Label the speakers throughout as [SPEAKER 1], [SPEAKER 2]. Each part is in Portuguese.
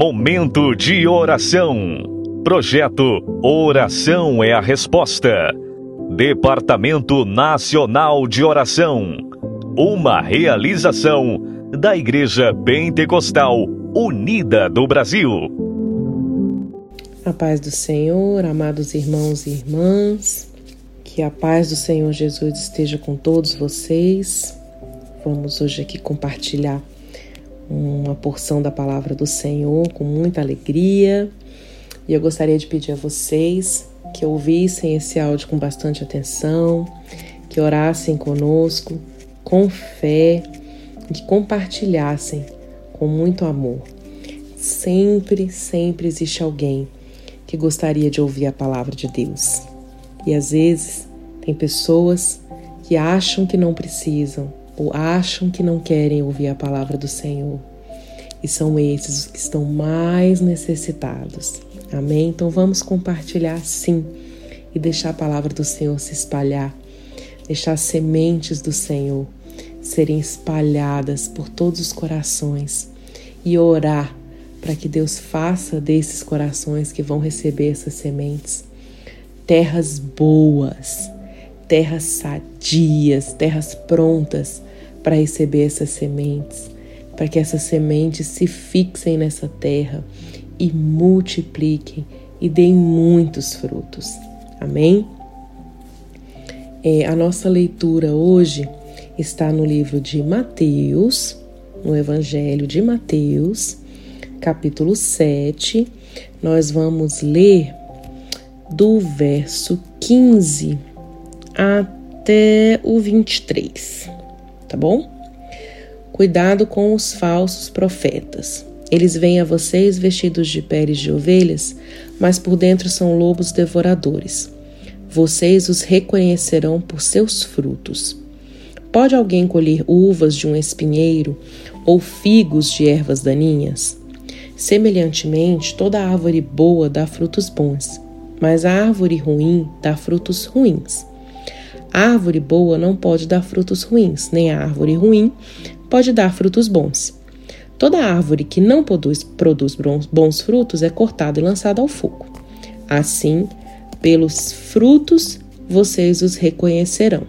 [SPEAKER 1] Momento de oração. Projeto Oração é a Resposta. Departamento Nacional de Oração. Uma realização da Igreja Pentecostal Unida do Brasil.
[SPEAKER 2] A paz do Senhor, amados irmãos e irmãs, que a paz do Senhor Jesus esteja com todos vocês. Vamos hoje aqui compartilhar uma porção da palavra do Senhor com muita alegria. E eu gostaria de pedir a vocês que ouvissem esse áudio com bastante atenção, que orassem conosco com fé, que compartilhassem com muito amor. Sempre, sempre existe alguém que gostaria de ouvir a palavra de Deus. E às vezes tem pessoas que acham que não precisam, ou acham que não querem ouvir a palavra do Senhor. E são esses os que estão mais necessitados. Amém? Então vamos compartilhar sim e deixar a palavra do Senhor se espalhar, deixar as sementes do Senhor serem espalhadas por todos os corações e orar para que Deus faça desses corações que vão receber essas sementes terras boas, terras sadias, terras prontas para receber essas sementes, para que essas sementes se fixem nessa terra e multipliquem e deem muitos frutos. Amém? É, a nossa leitura hoje está no livro de Mateus, no Evangelho de Mateus, capítulo 7. Nós vamos ler do verso 15 até o 23 tá bom? Cuidado com os falsos profetas. Eles vêm a vocês vestidos de peles de ovelhas, mas por dentro são lobos devoradores. Vocês os reconhecerão por seus frutos. Pode alguém colher uvas de um espinheiro ou figos de ervas daninhas? Semelhantemente, toda árvore boa dá frutos bons, mas a árvore ruim dá frutos ruins. Árvore boa não pode dar frutos ruins, nem a árvore ruim pode dar frutos bons. Toda árvore que não produz, produz bons frutos é cortada e lançada ao fogo. Assim, pelos frutos vocês os reconhecerão.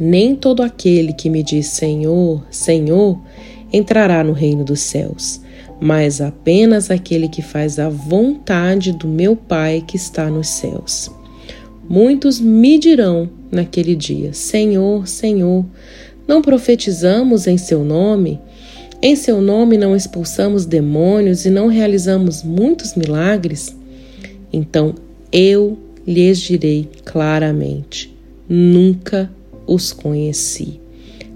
[SPEAKER 2] Nem todo aquele que me diz Senhor, Senhor, entrará no reino dos céus, mas apenas aquele que faz a vontade do meu Pai que está nos céus. Muitos me dirão naquele dia: Senhor, Senhor, não profetizamos em seu nome? Em seu nome não expulsamos demônios e não realizamos muitos milagres? Então eu lhes direi claramente: nunca os conheci.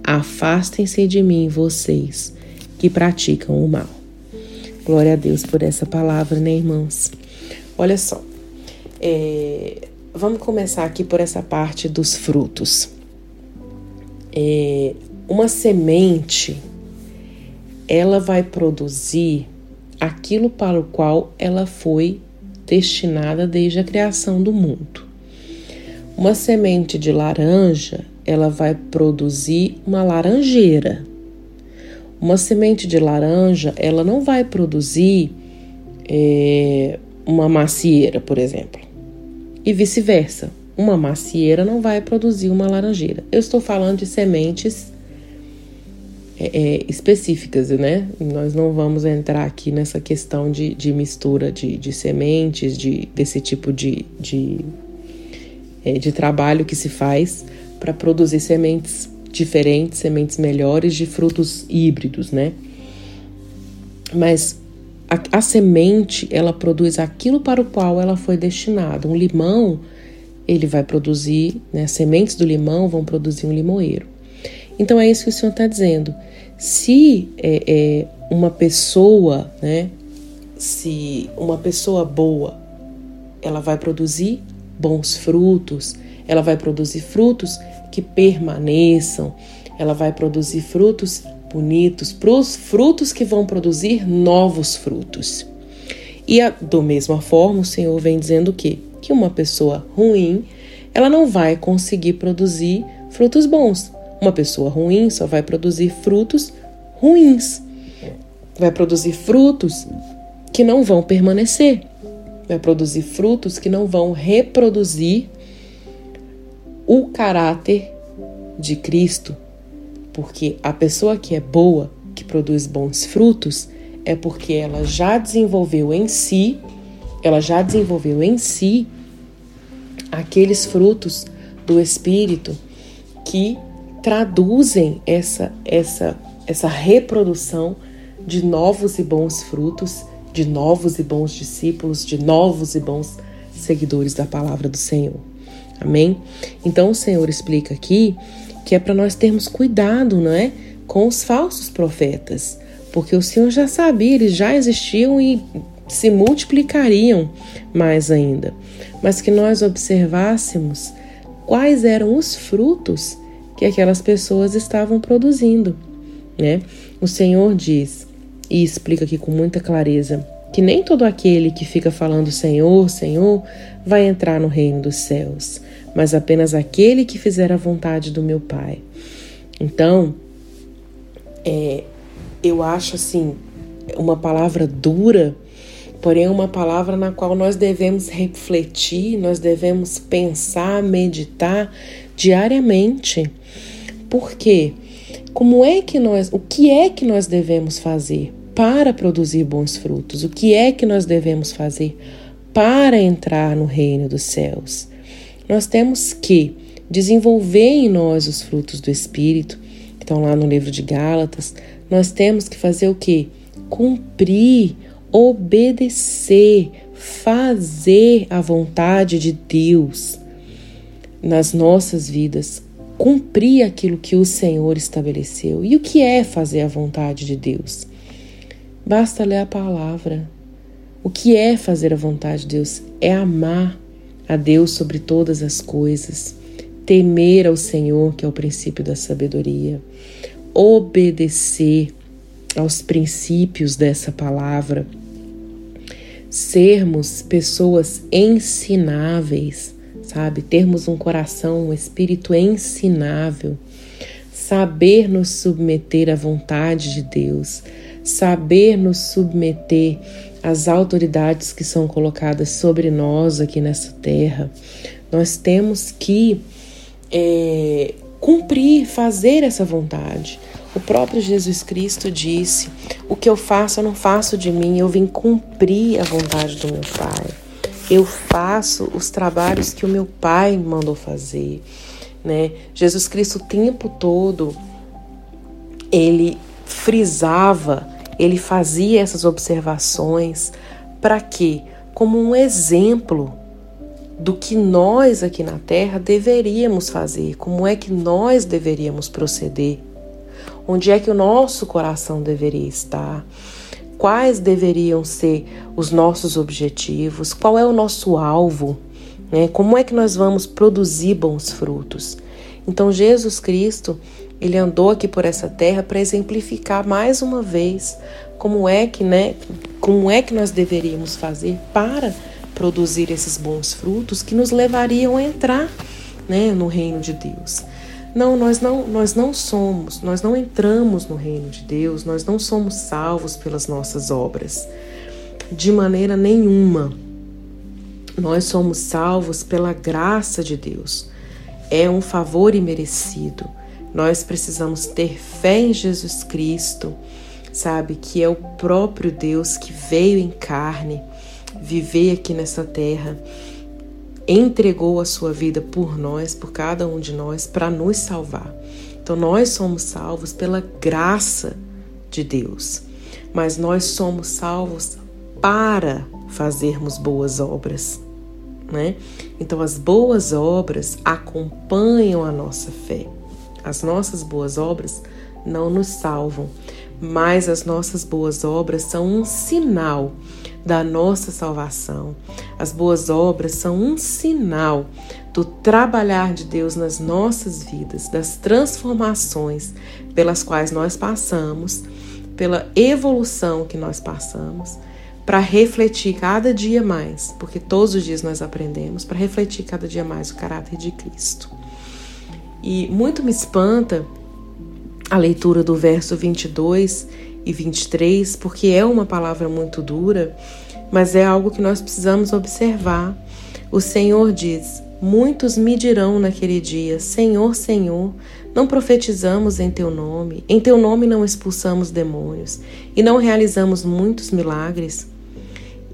[SPEAKER 2] Afastem-se de mim, vocês que praticam o mal. Glória a Deus por essa palavra, né, irmãos? Olha só, é, Vamos começar aqui por essa parte dos frutos. É, uma semente, ela vai produzir aquilo para o qual ela foi destinada desde a criação do mundo. Uma semente de laranja, ela vai produzir uma laranjeira. Uma semente de laranja, ela não vai produzir é, uma macieira, por exemplo e vice-versa. Uma macieira não vai produzir uma laranjeira. Eu estou falando de sementes é, é, específicas, né? Nós não vamos entrar aqui nessa questão de, de mistura de, de, sementes, de, desse tipo de, de, é, de trabalho que se faz para produzir sementes diferentes, sementes melhores de frutos híbridos, né? Mas a, a semente ela produz aquilo para o qual ela foi destinada. Um limão ele vai produzir, né, sementes do limão vão produzir um limoeiro. Então é isso que o Senhor está dizendo. Se é, é, uma pessoa, né, se uma pessoa boa, ela vai produzir bons frutos, ela vai produzir frutos que permaneçam, ela vai produzir frutos bonitos, frutos que vão produzir novos frutos. E a, do mesma forma, o Senhor vem dizendo que que uma pessoa ruim, ela não vai conseguir produzir frutos bons. Uma pessoa ruim só vai produzir frutos ruins. Vai produzir frutos que não vão permanecer. Vai produzir frutos que não vão reproduzir o caráter de Cristo. Porque a pessoa que é boa, que produz bons frutos, é porque ela já desenvolveu em si, ela já desenvolveu em si aqueles frutos do espírito que traduzem essa essa essa reprodução de novos e bons frutos, de novos e bons discípulos, de novos e bons seguidores da palavra do Senhor. Amém? Então o Senhor explica aqui que é para nós termos cuidado, não é? Com os falsos profetas, porque o Senhor já sabia, eles já existiam e se multiplicariam mais ainda, mas que nós observássemos quais eram os frutos que aquelas pessoas estavam produzindo, né? O Senhor diz e explica aqui com muita clareza que nem todo aquele que fica falando Senhor, Senhor, vai entrar no reino dos céus, mas apenas aquele que fizer a vontade do meu Pai. Então, é, eu acho assim uma palavra dura porém uma palavra na qual nós devemos refletir, nós devemos pensar, meditar diariamente. Por quê? Como é que nós, o que é que nós devemos fazer para produzir bons frutos? O que é que nós devemos fazer para entrar no reino dos céus? Nós temos que desenvolver em nós os frutos do espírito, que estão lá no livro de Gálatas. Nós temos que fazer o quê? Cumprir obedecer, fazer a vontade de Deus nas nossas vidas, cumprir aquilo que o Senhor estabeleceu. E o que é fazer a vontade de Deus? Basta ler a palavra. O que é fazer a vontade de Deus? É amar a Deus sobre todas as coisas, temer ao Senhor, que é o princípio da sabedoria, obedecer aos princípios dessa palavra, sermos pessoas ensináveis, sabe? Termos um coração, um espírito ensinável, saber nos submeter à vontade de Deus, saber nos submeter às autoridades que são colocadas sobre nós aqui nessa terra. Nós temos que é, cumprir, fazer essa vontade. O próprio Jesus Cristo disse: O que eu faço, eu não faço de mim, eu vim cumprir a vontade do meu Pai. Eu faço os trabalhos que o meu Pai mandou fazer. Né? Jesus Cristo o tempo todo ele frisava, ele fazia essas observações para quê? Como um exemplo do que nós aqui na Terra deveríamos fazer, como é que nós deveríamos proceder onde é que o nosso coração deveria estar, quais deveriam ser os nossos objetivos, qual é o nosso alvo, né? como é que nós vamos produzir bons frutos. Então, Jesus Cristo, ele andou aqui por essa terra para exemplificar mais uma vez como é que, né, como é que nós deveríamos fazer para produzir esses bons frutos que nos levariam a entrar, né, no reino de Deus. Não, nós não, nós não somos, nós não entramos no reino de Deus, nós não somos salvos pelas nossas obras. De maneira nenhuma. Nós somos salvos pela graça de Deus. É um favor imerecido. Nós precisamos ter fé em Jesus Cristo, sabe? Que é o próprio Deus que veio em carne viver aqui nessa terra entregou a sua vida por nós, por cada um de nós, para nos salvar. Então nós somos salvos pela graça de Deus, mas nós somos salvos para fazermos boas obras, né? Então as boas obras acompanham a nossa fé. As nossas boas obras não nos salvam, mas as nossas boas obras são um sinal da nossa salvação. As boas obras são um sinal do trabalhar de Deus nas nossas vidas, das transformações pelas quais nós passamos, pela evolução que nós passamos, para refletir cada dia mais, porque todos os dias nós aprendemos, para refletir cada dia mais o caráter de Cristo. E muito me espanta a leitura do verso 22 e 23, porque é uma palavra muito dura, mas é algo que nós precisamos observar. O Senhor diz: Muitos me dirão naquele dia: Senhor, Senhor, não profetizamos em teu nome, em teu nome não expulsamos demônios e não realizamos muitos milagres.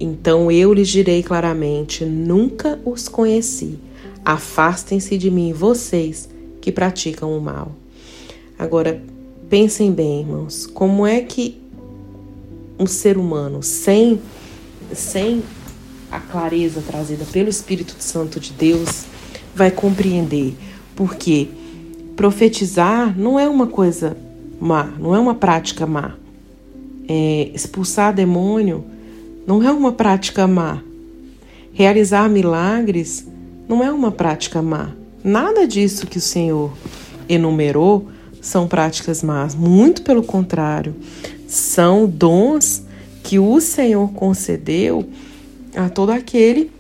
[SPEAKER 2] Então eu lhes direi claramente: Nunca os conheci. Afastem-se de mim, vocês que praticam o mal. Agora, pensem bem, irmãos, como é que um ser humano sem sem a clareza trazida pelo Espírito Santo de Deus vai compreender? Porque profetizar não é uma coisa má, não é uma prática má. É, expulsar demônio não é uma prática má. Realizar milagres não é uma prática má. Nada disso que o Senhor enumerou são práticas más, muito pelo contrário, são dons que o Senhor concedeu a todo aquele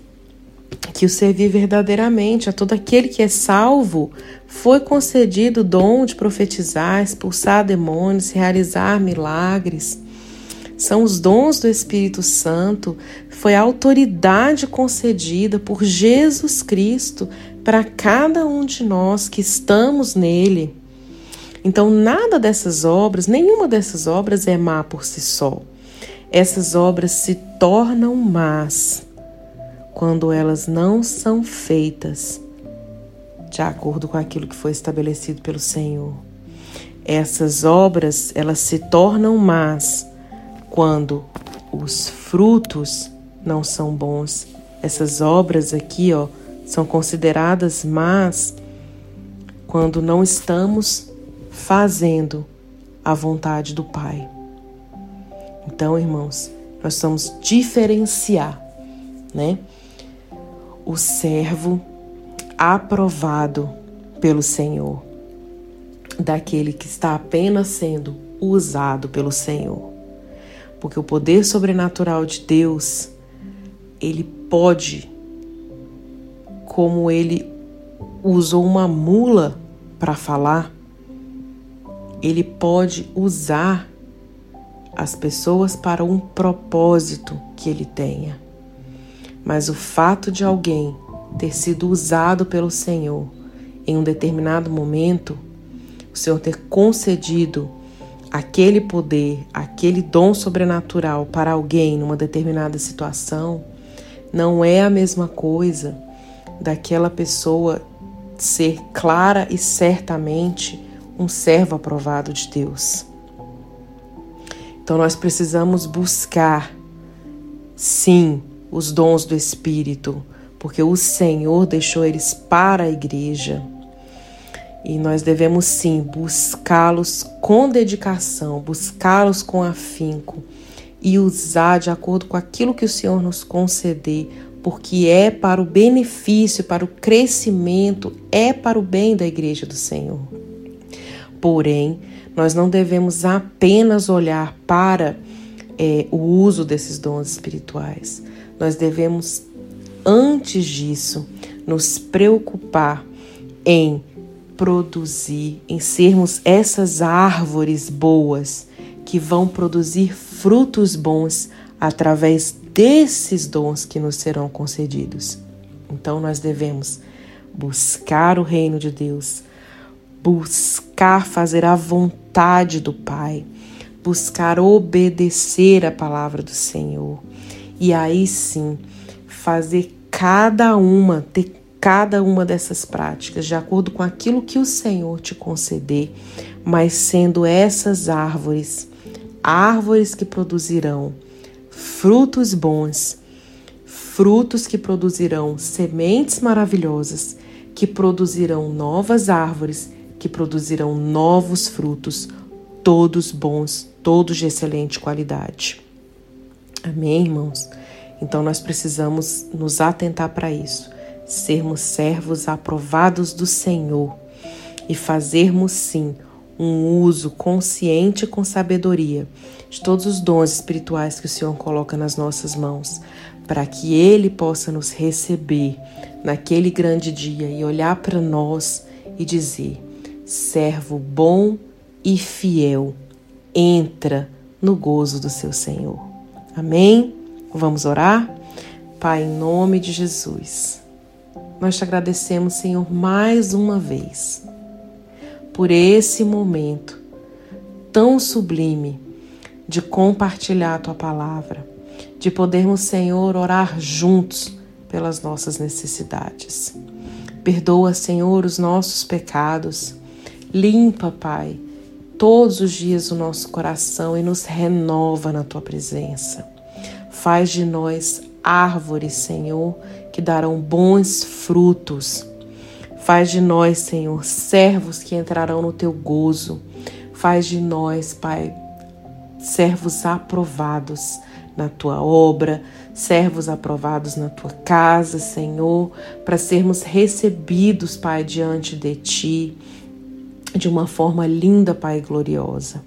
[SPEAKER 2] que o servir verdadeiramente, a todo aquele que é salvo, foi concedido o dom de profetizar, expulsar demônios, realizar milagres. São os dons do Espírito Santo, foi a autoridade concedida por Jesus Cristo para cada um de nós que estamos nele. Então, nada dessas obras, nenhuma dessas obras é má por si só. Essas obras se tornam más quando elas não são feitas de acordo com aquilo que foi estabelecido pelo Senhor. Essas obras, elas se tornam más quando os frutos não são bons. Essas obras aqui, ó, são consideradas más quando não estamos fazendo a vontade do Pai. Então, irmãos, nós vamos diferenciar, né? O servo aprovado pelo Senhor daquele que está apenas sendo usado pelo Senhor. Porque o poder sobrenatural de Deus, ele pode como ele usou uma mula para falar, ele pode usar as pessoas para um propósito que ele tenha. Mas o fato de alguém ter sido usado pelo Senhor em um determinado momento, o Senhor ter concedido aquele poder, aquele dom sobrenatural para alguém numa determinada situação, não é a mesma coisa daquela pessoa ser clara e certamente um servo aprovado de Deus. Então nós precisamos buscar, sim, os dons do Espírito, porque o Senhor deixou eles para a igreja. E nós devemos sim buscá-los com dedicação, buscá-los com afinco e usar de acordo com aquilo que o Senhor nos conceder porque é para o benefício, para o crescimento, é para o bem da igreja do Senhor. Porém, nós não devemos apenas olhar para é, o uso desses dons espirituais. Nós devemos, antes disso, nos preocupar em produzir, em sermos essas árvores boas que vão produzir frutos bons através desses dons que nos serão concedidos. Então nós devemos buscar o reino de Deus, buscar fazer a vontade do Pai, buscar obedecer a palavra do Senhor. E aí sim, fazer cada uma, ter cada uma dessas práticas de acordo com aquilo que o Senhor te conceder, mas sendo essas árvores, árvores que produzirão frutos bons, frutos que produzirão sementes maravilhosas, que produzirão novas árvores, que produzirão novos frutos, todos bons, todos de excelente qualidade. Amém, irmãos? Então nós precisamos nos atentar para isso, sermos servos aprovados do Senhor e fazermos sim um uso consciente e com sabedoria de todos os dons espirituais que o Senhor coloca nas nossas mãos, para que Ele possa nos receber naquele grande dia e olhar para nós e dizer: servo bom e fiel, entra no gozo do seu Senhor. Amém? Vamos orar? Pai, em nome de Jesus, nós te agradecemos, Senhor, mais uma vez por esse momento tão sublime de compartilhar a tua palavra, de podermos, Senhor, orar juntos pelas nossas necessidades. Perdoa, Senhor, os nossos pecados. Limpa, Pai, todos os dias o nosso coração e nos renova na tua presença. Faz de nós árvores, Senhor, que darão bons frutos. Faz de nós, Senhor, servos que entrarão no teu gozo. Faz de nós, Pai, servos aprovados na tua obra, servos aprovados na tua casa, Senhor, para sermos recebidos, Pai, diante de ti, de uma forma linda, Pai, gloriosa.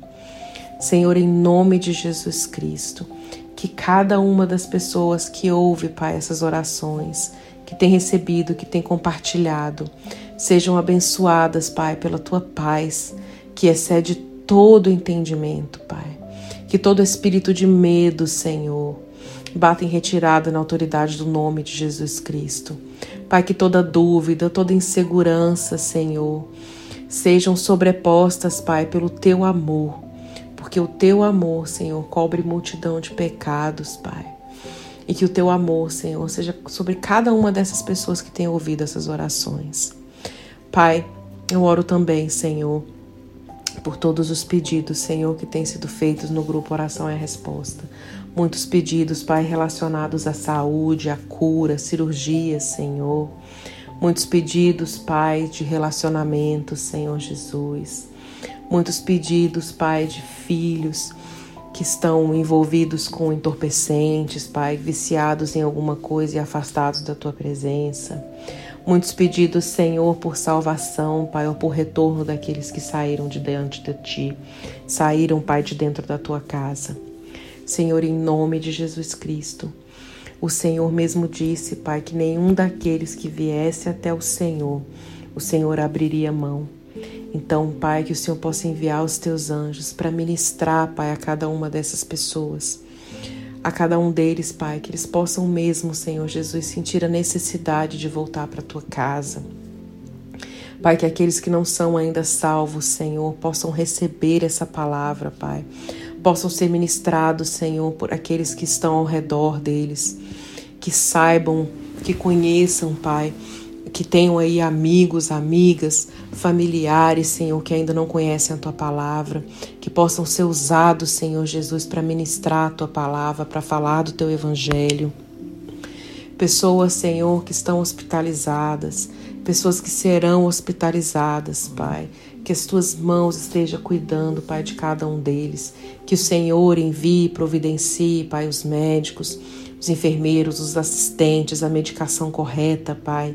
[SPEAKER 2] Senhor, em nome de Jesus Cristo, que cada uma das pessoas que ouve, Pai, essas orações, que tem recebido, que tem compartilhado, sejam abençoadas, Pai, pela tua paz, que excede todo entendimento, Pai. Que todo espírito de medo, Senhor, bata em retirada na autoridade do nome de Jesus Cristo. Pai, que toda dúvida, toda insegurança, Senhor, sejam sobrepostas, Pai, pelo teu amor, porque o teu amor, Senhor, cobre multidão de pecados, Pai. E que o teu amor, Senhor, seja sobre cada uma dessas pessoas que têm ouvido essas orações. Pai, eu oro também, Senhor, por todos os pedidos, Senhor, que têm sido feitos no grupo Oração é a Resposta. Muitos pedidos, Pai, relacionados à saúde, à cura, cirurgia, Senhor. Muitos pedidos, Pai, de relacionamento, Senhor Jesus. Muitos pedidos, Pai, de filhos que estão envolvidos com entorpecentes, Pai, viciados em alguma coisa e afastados da tua presença. Muitos pedidos, Senhor, por salvação, Pai, ou por retorno daqueles que saíram de diante de ti, saíram, Pai, de dentro da tua casa. Senhor, em nome de Jesus Cristo, o Senhor mesmo disse, Pai, que nenhum daqueles que viesse até o Senhor, o Senhor abriria mão. Então, Pai, que o Senhor possa enviar os teus anjos para ministrar, Pai, a cada uma dessas pessoas a cada um deles, Pai, que eles possam mesmo, Senhor Jesus, sentir a necessidade de voltar para a tua casa. Pai, que aqueles que não são ainda salvos, Senhor, possam receber essa palavra, Pai. Possam ser ministrados, Senhor, por aqueles que estão ao redor deles. Que saibam, que conheçam, Pai, que tenham aí amigos, amigas, familiares, Senhor, que ainda não conhecem a tua palavra, que possam ser usados, Senhor Jesus, para ministrar a tua palavra, para falar do teu evangelho. Pessoas, Senhor, que estão hospitalizadas, pessoas que serão hospitalizadas, Pai. Que as tuas mãos estejam cuidando, Pai, de cada um deles. Que o Senhor envie, providencie, Pai, os médicos, os enfermeiros, os assistentes, a medicação correta, Pai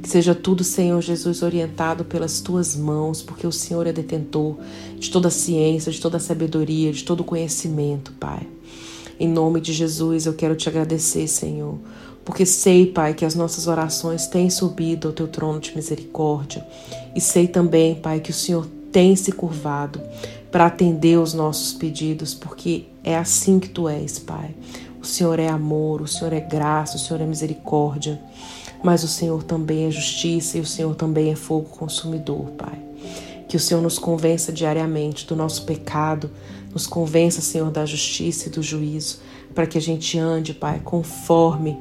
[SPEAKER 2] que seja tudo, Senhor Jesus, orientado pelas tuas mãos, porque o Senhor é detentor de toda a ciência, de toda a sabedoria, de todo o conhecimento, Pai. Em nome de Jesus, eu quero te agradecer, Senhor, porque sei, Pai, que as nossas orações têm subido ao teu trono de misericórdia. E sei também, Pai, que o Senhor tem se curvado para atender os nossos pedidos, porque é assim que tu és, Pai. O Senhor é amor, o Senhor é graça, o Senhor é misericórdia mas o Senhor também é justiça e o Senhor também é fogo consumidor, Pai. Que o Senhor nos convença diariamente do nosso pecado, nos convença, Senhor, da justiça e do juízo, para que a gente ande, Pai, conforme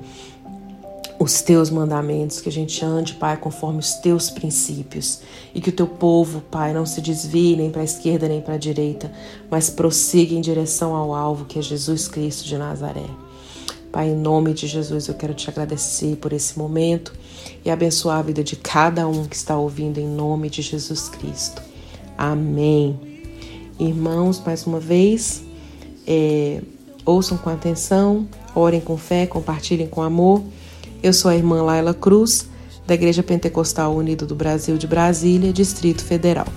[SPEAKER 2] os teus mandamentos, que a gente ande, Pai, conforme os teus princípios e que o teu povo, Pai, não se desvie nem para a esquerda nem para a direita, mas prossiga em direção ao alvo que é Jesus Cristo de Nazaré. Pai, em nome de Jesus, eu quero te agradecer por esse momento e abençoar a vida de cada um que está ouvindo em nome de Jesus Cristo. Amém. Irmãos, mais uma vez, é, ouçam com atenção, orem com fé, compartilhem com amor. Eu sou a irmã Laila Cruz, da Igreja Pentecostal Unido do Brasil de Brasília, Distrito Federal.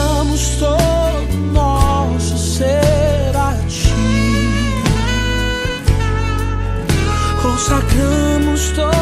[SPEAKER 2] damos todo nosso ser a ti.
[SPEAKER 3] Consagramos todo